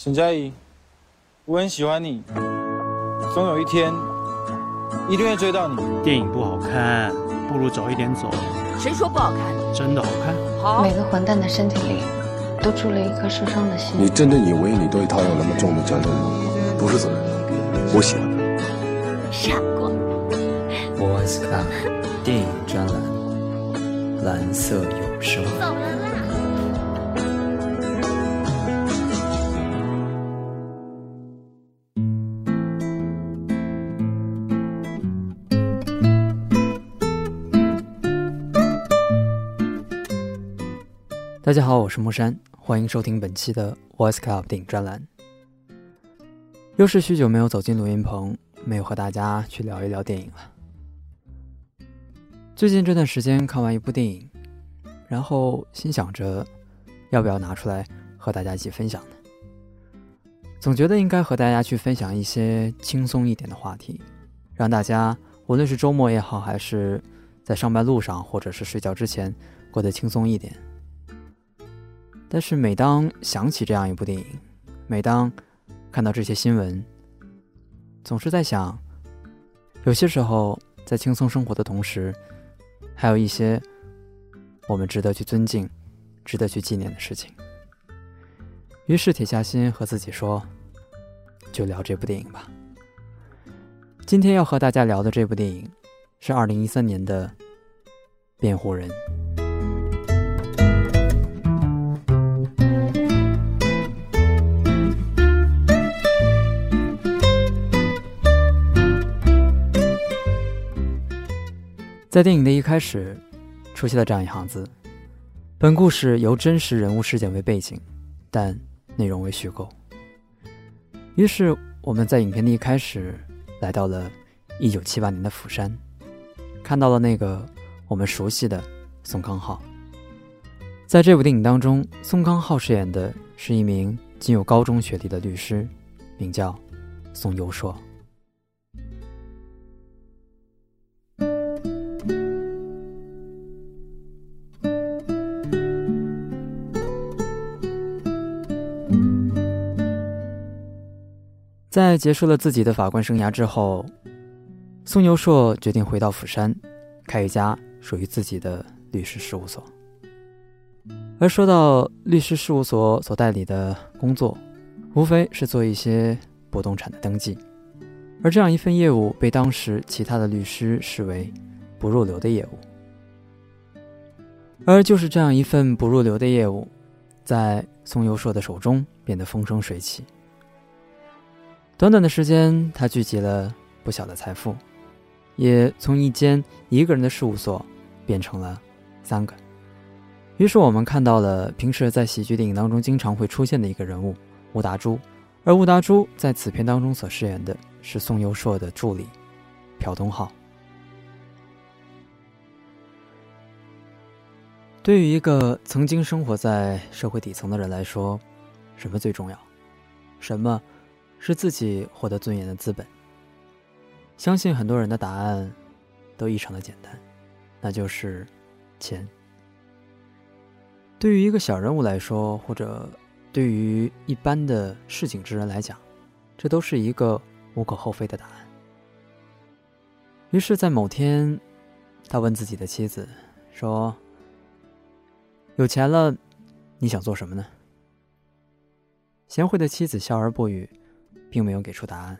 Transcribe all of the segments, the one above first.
沈佳宜，我很喜欢你，总有一天一定会追到你。电影不好看，不如早一点走。谁说不好看？真的好看。好。每个混蛋的身体里都住了一颗受伤的心。你真的以为你对他有那么重的责任吗？不是责任，我喜欢他。傻瓜。Boys Club 电影专栏，蓝色有声。走了大家好，我是木山，欢迎收听本期的 Voice Club 电影专栏。又是许久没有走进录音棚，没有和大家去聊一聊电影了。最近这段时间看完一部电影，然后心想着要不要拿出来和大家一起分享呢？总觉得应该和大家去分享一些轻松一点的话题，让大家无论是周末也好，还是在上班路上，或者是睡觉之前，过得轻松一点。但是每当想起这样一部电影，每当看到这些新闻，总是在想，有些时候在轻松生活的同时，还有一些我们值得去尊敬、值得去纪念的事情。于是铁下心和自己说，就聊这部电影吧。今天要和大家聊的这部电影，是二零一三年的《辩护人》。在电影的一开始，出现了这样一行字：“本故事由真实人物事件为背景，但内容为虚构。”于是我们在影片的一开始来到了一九七八年的釜山，看到了那个我们熟悉的宋康昊。在这部电影当中，宋康昊饰演的是一名仅有高中学历的律师，名叫宋游硕。在结束了自己的法官生涯之后，宋游硕决定回到釜山，开一家属于自己的律师事务所。而说到律师事务所所代理的工作，无非是做一些不动产的登记，而这样一份业务被当时其他的律师视为不入流的业务。而就是这样一份不入流的业务，在宋游硕的手中变得风生水起。短短的时间，他聚集了不小的财富，也从一间一个人的事务所变成了三个。于是我们看到了平时在喜剧电影当中经常会出现的一个人物吴达洙，而吴达洙在此片当中所饰演的是宋游硕的助理朴东浩。对于一个曾经生活在社会底层的人来说，什么最重要？什么？是自己获得尊严的资本。相信很多人的答案都异常的简单，那就是钱。对于一个小人物来说，或者对于一般的市井之人来讲，这都是一个无可厚非的答案。于是，在某天，他问自己的妻子说：“有钱了，你想做什么呢？”贤惠的妻子笑而不语。并没有给出答案，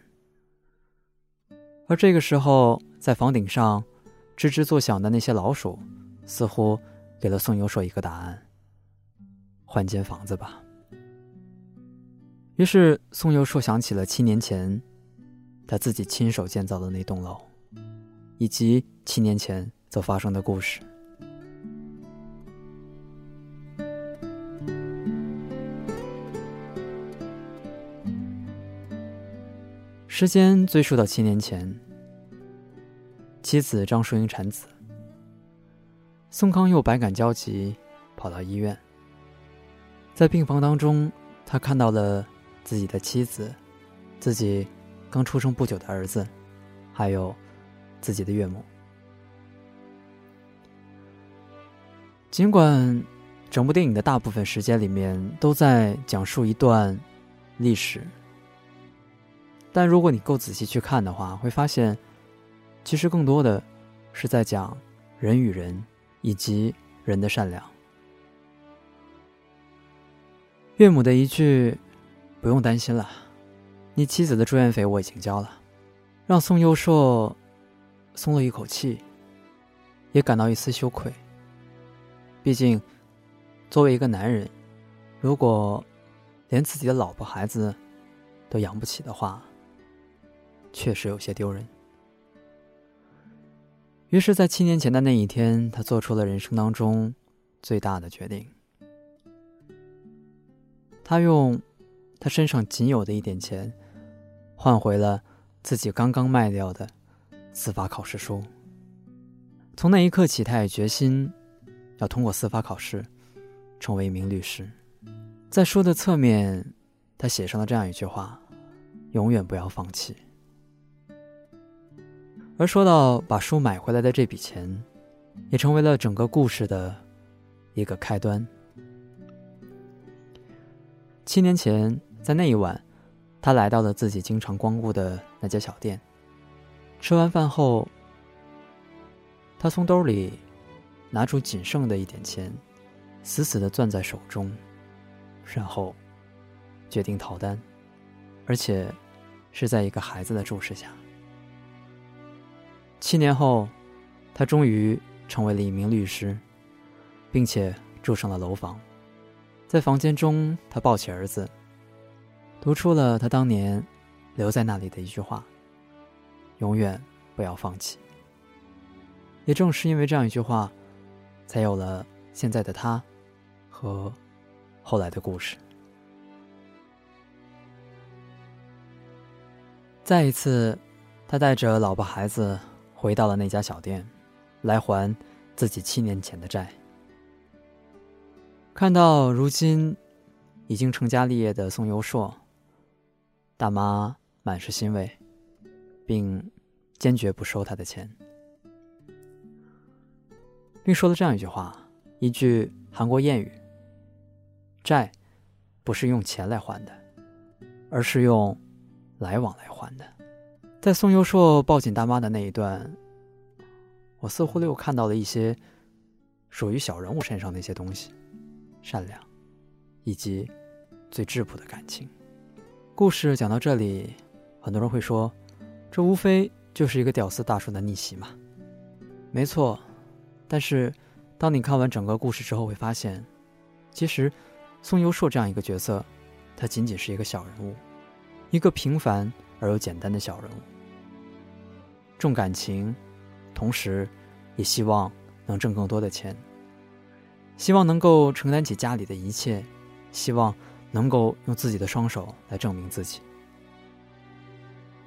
而这个时候，在房顶上吱吱作响的那些老鼠，似乎给了宋游硕一个答案：换间房子吧。于是，宋游硕想起了七年前他自己亲手建造的那栋楼，以及七年前所发生的故事。时间追溯到七年前，妻子张淑英产子，宋康佑百感交集，跑到医院。在病房当中，他看到了自己的妻子，自己刚出生不久的儿子，还有自己的岳母。尽管整部电影的大部分时间里面都在讲述一段历史。但如果你够仔细去看的话，会发现，其实更多的是在讲人与人以及人的善良。岳母的一句“不用担心了，你妻子的住院费我已经交了”，让宋佑硕松了一口气，也感到一丝羞愧。毕竟，作为一个男人，如果连自己的老婆孩子都养不起的话，确实有些丢人。于是，在七年前的那一天，他做出了人生当中最大的决定。他用他身上仅有的一点钱，换回了自己刚刚卖掉的司法考试书。从那一刻起，他也决心要通过司法考试，成为一名律师。在书的侧面，他写上了这样一句话：“永远不要放弃。”而说到把书买回来的这笔钱，也成为了整个故事的一个开端。七年前，在那一晚，他来到了自己经常光顾的那家小店。吃完饭后，他从兜里拿出仅剩的一点钱，死死的攥在手中，然后决定逃单，而且是在一个孩子的注视下。七年后，他终于成为了一名律师，并且住上了楼房。在房间中，他抱起儿子，读出了他当年留在那里的一句话：“永远不要放弃。”也正是因为这样一句话，才有了现在的他和后来的故事。再一次，他带着老婆孩子回到了那家小店，来还自己七年前的债。看到如今已经成家立业的宋游硕，大妈满是欣慰，并坚决不收他的钱，并说了这样一句话：一句韩国谚语，“债不是用钱来还的，而是用来往来还的。”在宋游硕抱紧大妈的那一段，我似乎又看到了一些属于小人物身上的一些东西。善良，以及最质朴的感情。故事讲到这里，很多人会说，这无非就是一个屌丝大叔的逆袭嘛。没错，但是当你看完整个故事之后，会发现，其实宋优硕这样一个角色，他仅仅是一个小人物，一个平凡而又简单的小人物，重感情，同时也希望能挣更多的钱。希望能够承担起家里的一切，希望能够用自己的双手来证明自己。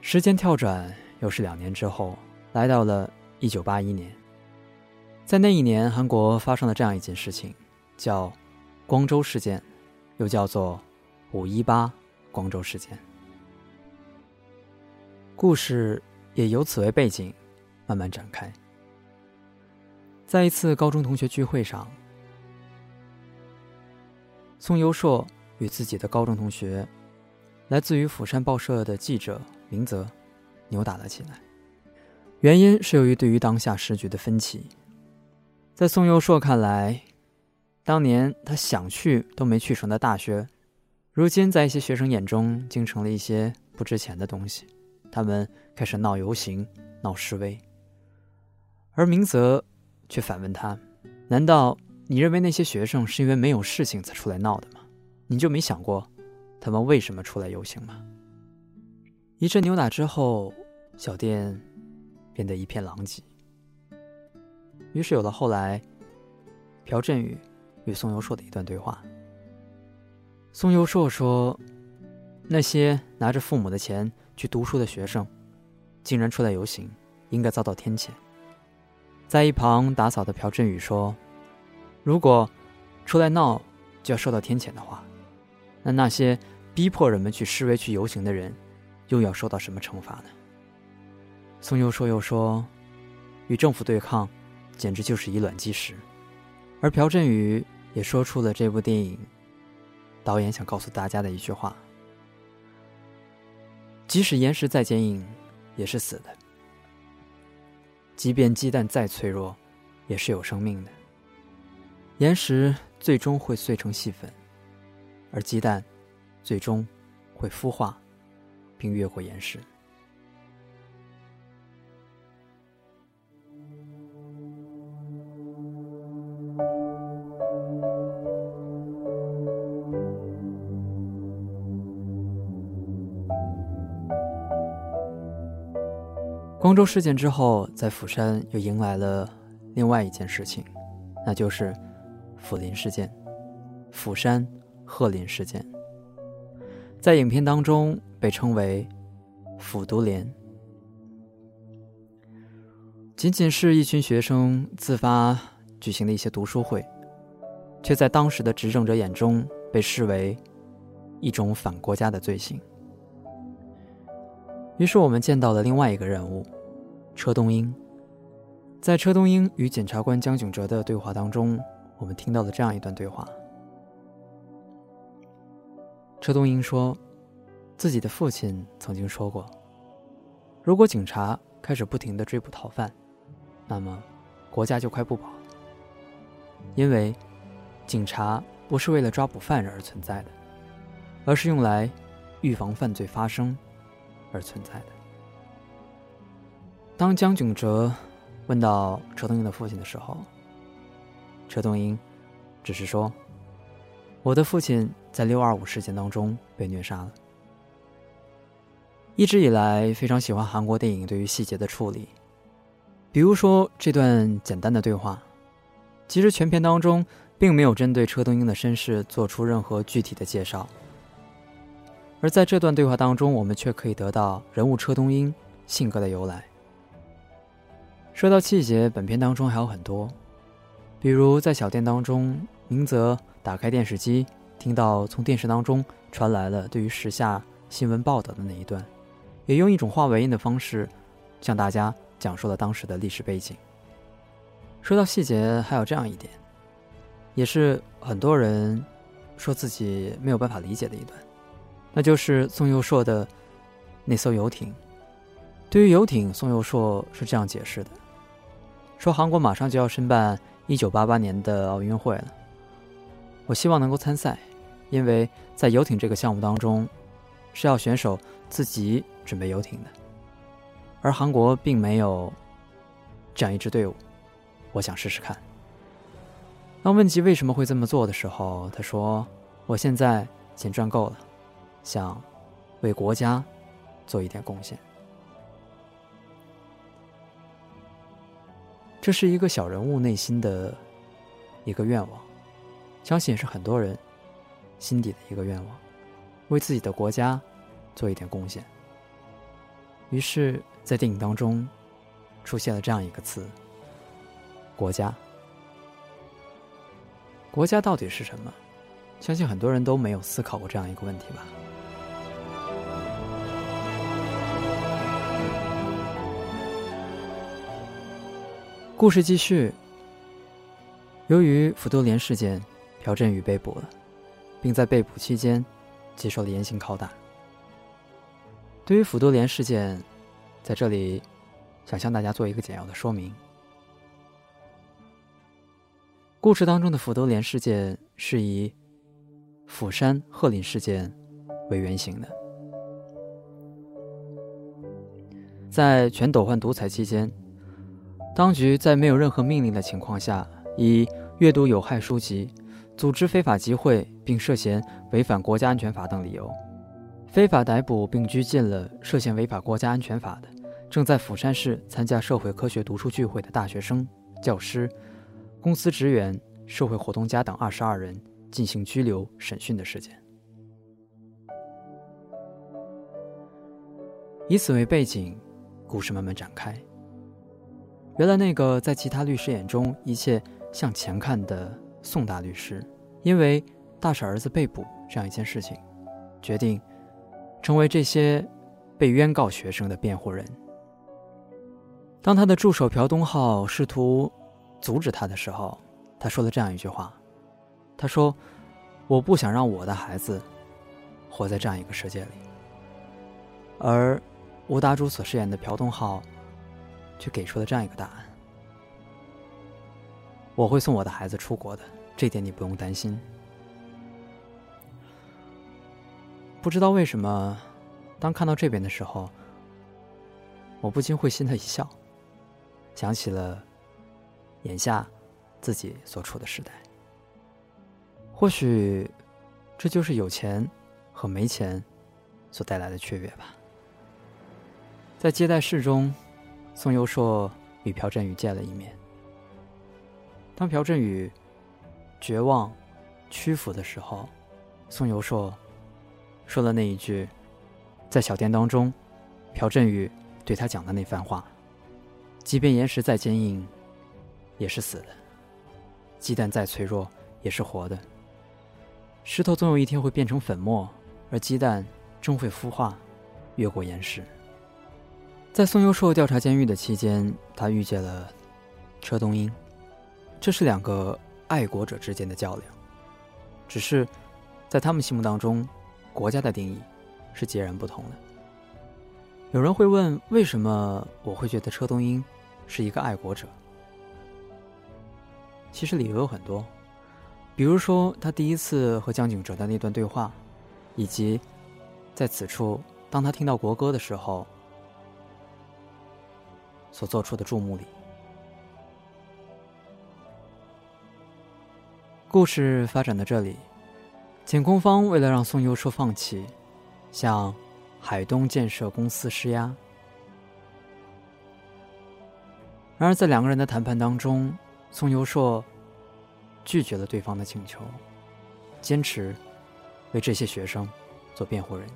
时间跳转，又是两年之后，来到了一九八一年。在那一年，韩国发生了这样一件事情，叫“光州事件”，又叫做“五一八光州事件”。故事也由此为背景，慢慢展开。在一次高中同学聚会上。宋优硕与自己的高中同学，来自于釜山报社的记者明泽，扭打了起来。原因是由于对于当下时局的分歧。在宋优硕看来，当年他想去都没去成的大学，如今在一些学生眼中竟成了一些不值钱的东西。他们开始闹游行、闹示威，而明泽却反问他：“难道？”你认为那些学生是因为没有事情才出来闹的吗？你就没想过，他们为什么出来游行吗？一阵扭打之后，小店变得一片狼藉。于是有了后来，朴振宇与宋游硕的一段对话。宋游硕说：“那些拿着父母的钱去读书的学生，竟然出来游行，应该遭到天谴。”在一旁打扫的朴振宇说。如果出来闹就要受到天谴的话，那那些逼迫人们去示威、去游行的人，又要受到什么惩罚呢？宋又说：“又说，与政府对抗，简直就是以卵击石。”而朴振宇也说出了这部电影导演想告诉大家的一句话：“即使岩石再坚硬，也是死的；即便鸡蛋再脆弱，也是有生命的。岩石最终会碎成细粉，而鸡蛋最终会孵化，并越过岩石。光州事件之后，在釜山又迎来了另外一件事情，那就是釜林事件——釜山鹤林事件，在影片当中被称为“釜独联”。仅仅是一群学生自发举行的一些读书会，却在当时的执政者眼中被视为一种反国家的罪行。于是我们见到了另外一个人物，车东英。在车东英与检察官江炯哲的对话当中，我们听到了这样一段对话。车东英说，自己的父亲曾经说过，如果警察开始不停的追捕逃犯，那么国家就快不保。因为警察不是为了抓捕犯人而存在的，而是用来预防犯罪发生。而存在的。当江炯哲问到车东英的父亲的时候，车东英只是说：“我的父亲在六二五事件当中被虐杀了。”一直以来非常喜欢韩国电影对于细节的处理，比如说这段简单的对话，其实全片当中并没有针对车东英的身世做出任何具体的介绍。而在这段对话当中，我们却可以得到人物车东英性格的由来。说到细节，本片当中还有很多，比如在小店当中，明泽打开电视机，听到从电视当中传来了对于时下新闻报道的那一段，也用一种话外音的方式向大家讲述了当时的历史背景。说到细节，还有这样一点，也是很多人说自己没有办法理解的一段。那就是宋佑硕的那艘游艇。对于游艇，宋佑硕是这样解释的：说韩国马上就要申办1988年的奥运会了，我希望能够参赛，因为在游艇这个项目当中，是要选手自己准备游艇的，而韩国并没有这样一支队伍，我想试试看。当问及为什么会这么做的时候，他说：“我现在钱赚够了。”想为国家做一点贡献，这是一个小人物内心的一个愿望，相信也是很多人心底的一个愿望，为自己的国家做一点贡献。于是，在电影当中出现了这样一个词：国家。国家到底是什么？相信很多人都没有思考过这样一个问题吧。故事继续。由于福多连事件，朴振宇被捕了，并在被捕期间接受了严刑拷打。对于福多连事件，在这里想向大家做一个简要的说明。故事当中的福多连事件是以釜山鹤林事件为原型的，在全斗焕独裁期间。当局在没有任何命令的情况下，以阅读有害书籍、组织非法集会并涉嫌违反国家安全法等理由，非法逮捕并拘禁了涉嫌违反国家安全法的、正在釜山市参加社会科学读书聚会的大学生、教师、公司职员、社会活动家等二十二人进行拘留审讯的事件。以此为背景，故事慢慢展开。原来那个在其他律师眼中一切向前看的宋大律师，因为大婶儿子被捕这样一件事情，决定成为这些被冤告学生的辩护人。当他的助手朴东浩试图阻止他的时候，他说了这样一句话：“他说，我不想让我的孩子活在这样一个世界里。而吴达渚所饰演的朴东浩，却给出了这样一个答案：我会送我的孩子出国的，这点你不用担心。不知道为什么，当看到这边的时候，我不禁会心的一笑，想起了眼下自己所处的时代。或许，这就是有钱和没钱所带来的区别吧。在接待室中，宋优硕与朴振宇见了一面。当朴振宇绝望、屈服的时候，宋优硕。说了那一句，在小店当中，朴振宇对他讲的那番话：即便岩石再坚硬，也是死的；鸡蛋再脆弱，也是活的。石头总有一天会变成粉末，而鸡蛋终会孵化，越过岩石。在宋优硕调查监狱的期间，他遇见了车东英，这是两个爱国者之间的较量。只是在他们心目当中。国家的定义是截然不同的。有人会问，为什么我会觉得车东英是一个爱国者？其实理由有很多，比如说他第一次和江景哲的那段对话，以及在此处当他听到国歌的时候所做出的注目礼。故事发展到这里。检控方为了让宋优硕放弃，向海东建设公司施压。然而，在两个人的谈判当中，宋优硕拒绝了对方的请求，坚持为这些学生做辩护人。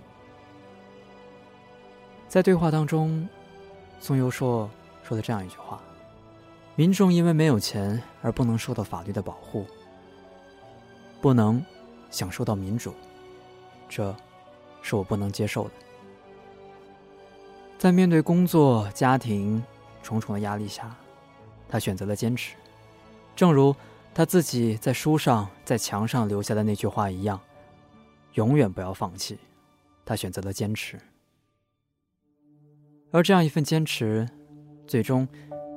在对话当中，宋优硕说了这样一句话：“民众因为没有钱而不能受到法律的保护，不能。”享受到民主，这是我不能接受的。在面对工作、家庭重重的压力下，他选择了坚持。正如他自己在书上、在墙上留下的那句话一样：“永远不要放弃。”他选择了坚持，而这样一份坚持，最终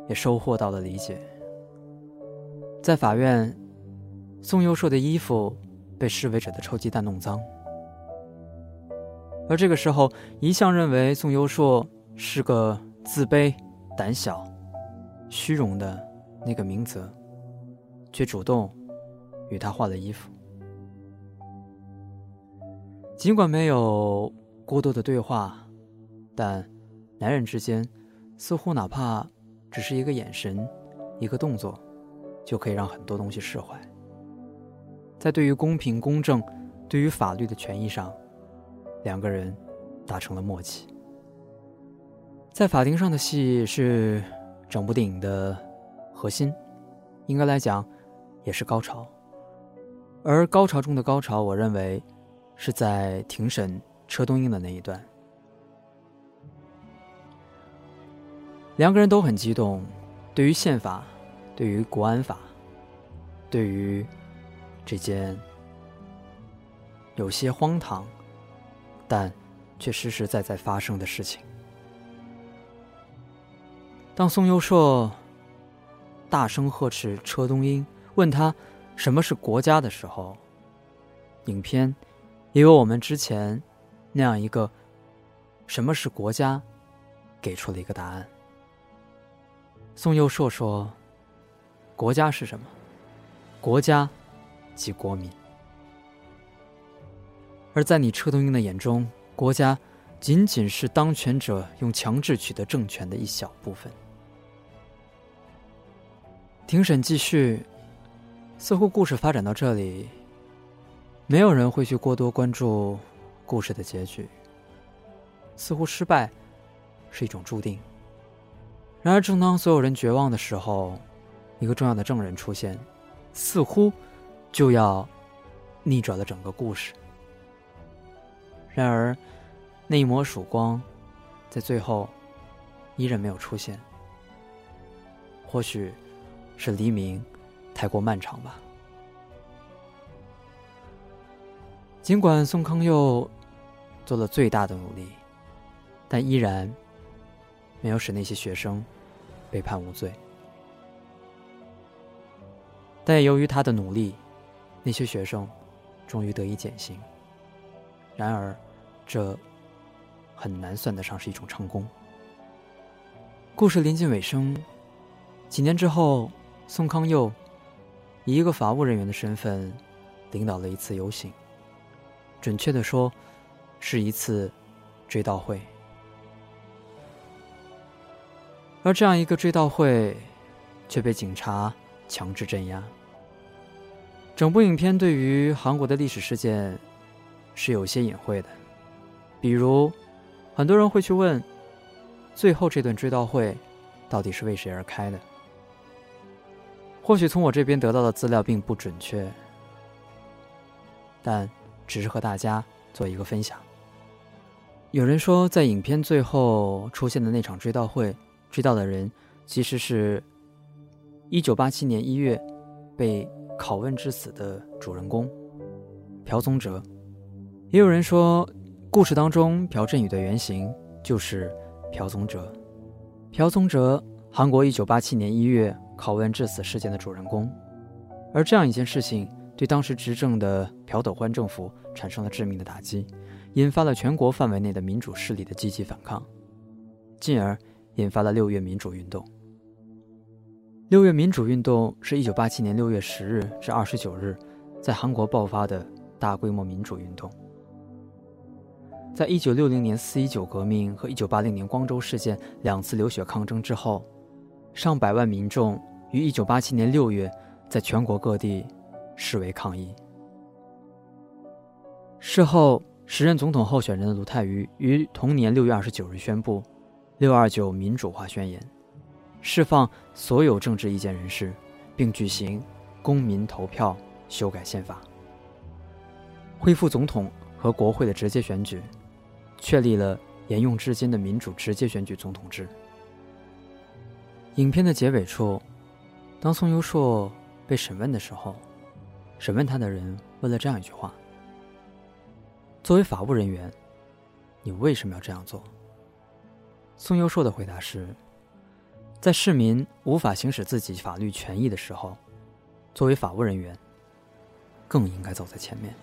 也收获到了理解。在法院，宋优硕的衣服。被示威者的臭鸡蛋弄脏，而这个时候，一向认为宋优硕是个自卑、胆小、虚荣的那个明泽，却主动与他换了衣服。尽管没有过多的对话，但男人之间似乎哪怕只是一个眼神、一个动作，就可以让很多东西释怀。在对于公平公正、对于法律的权益上，两个人达成了默契。在法庭上的戏是整部电影的核心，应该来讲也是高潮。而高潮中的高潮，我认为是在庭审车东英的那一段，两个人都很激动，对于宪法，对于国安法，对于。这件有些荒唐，但却实实在在发生的事情。当宋优硕大声呵斥车东英，问他什么是国家的时候，影片也有我们之前那样一个什么是国家给出了一个答案。宋佑硕说：“国家是什么？国家。”及国民，而在你车东英的眼中，国家仅仅是当权者用强制取得政权的一小部分。庭审继续，似乎故事发展到这里，没有人会去过多关注故事的结局。似乎失败是一种注定。然而，正当所有人绝望的时候，一个重要的证人出现，似乎。就要逆转了整个故事。然而，那一抹曙光，在最后依然没有出现。或许是黎明太过漫长吧。尽管宋康佑做了最大的努力，但依然没有使那些学生被判无罪。但也由于他的努力，那些学生终于得以减刑。然而，这很难算得上是一种成功。故事临近尾声，几年之后，宋康佑以一个法务人员的身份，领导了一次游行。准确的说，是一次追悼会。而这样一个追悼会，却被警察强制镇压。整部影片对于韩国的历史事件是有些隐晦的，比如，很多人会去问，最后这段追悼会到底是为谁而开的？或许从我这边得到的资料并不准确，但只是和大家做一个分享。有人说，在影片最后出现的那场追悼会，追悼的人其实是1987年1月被拷问致死的主人公朴宗哲。也有人说，故事当中朴振宇的原型就是朴宗哲。朴宗哲，韩国1987年1月拷问致死事件的主人公。而这样一件事情，对当时执政的朴斗焕政府产生了致命的打击。引发了全国范围内的民主势力的积极反抗，进而引发了六月民主运动。六月民主运动是一九八七年六月十日至二十九日在韩国爆发的大规模民主运动。在一九六零年四一九革命和一九八零年光州事件两次流血抗争之后，上百万民众于一九八七年六月在全国各地示威抗议。事后。时任总统候选人的卢泰愚于同年六月二十九日宣布“六二九民主化宣言”，释放所有政治意见人士，并举行公民投票修改宪法，恢复总统和国会的直接选举，确立了沿用至今的民主直接选举总统制。影片的结尾处，当宋优硕被审问的时候，审问他的人问了这样一句话。作为法务人员，你为什么要这样做？宋佑硕的回答是：在市民无法行使自己法律权益的时候，作为法务人员，更应该走在前面。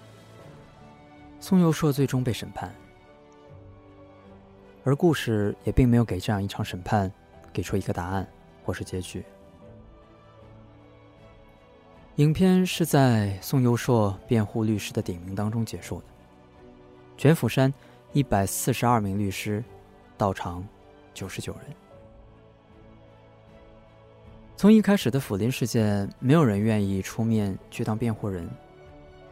宋佑硕最终被审判，而故事也并没有给这样一场审判给出一个答案或是结局。影片是在宋佑硕辩护律师的点名当中结束的。全釜山一百四十二名律师到场九十九人。从一开始的辅林事件，没有人愿意出面去当辩护人，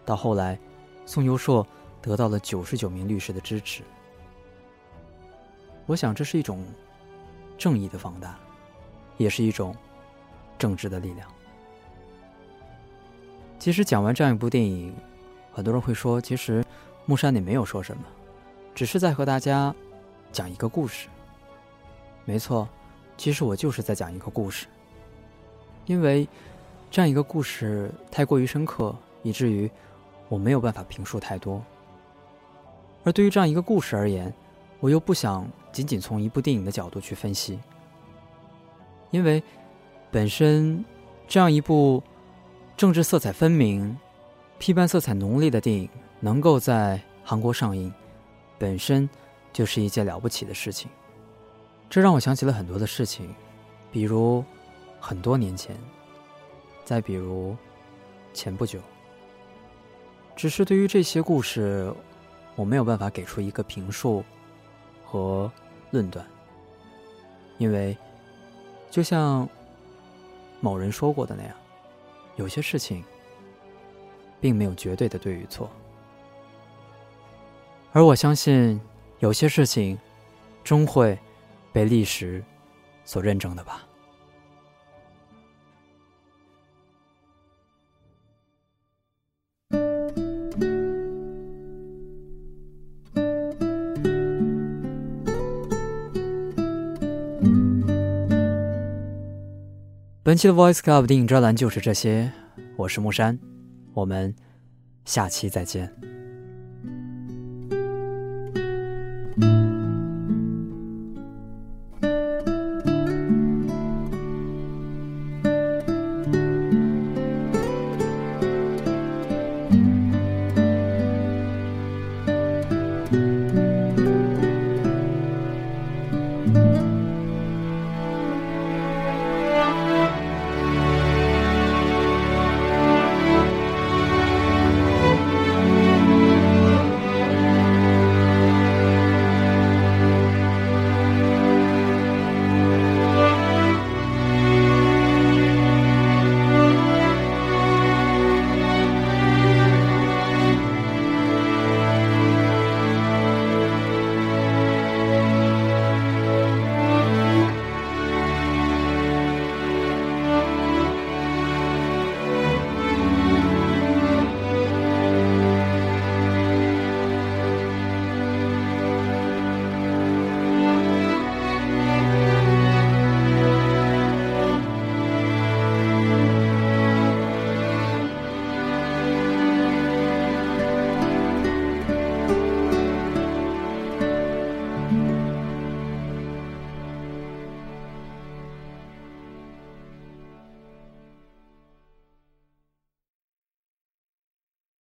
到后来，宋优硕得到了九十九名律师的支持。我想这是一种正义的放大，也是一种政治的力量。其实讲完这样一部电影，很多人会说，其实。木山，你没有说什么，只是在和大家讲一个故事。没错，其实我就是在讲一个故事。因为这样一个故事太过于深刻，以至于我没有办法评述太多。而对于这样一个故事而言，我又不想仅仅从一部电影的角度去分析，因为本身这样一部政治色彩分明、批判色彩浓烈的电影。能够在韩国上映，本身就是一件了不起的事情。这让我想起了很多的事情，比如很多年前，再比如前不久。只是对于这些故事，我没有办法给出一个评述和论断，因为就像某人说过的那样，有些事情并没有绝对的对与错。而我相信，有些事情终会被历史所认证的吧。本期的 Voice Club 电影专栏就是这些，我是木山，我们下期再见。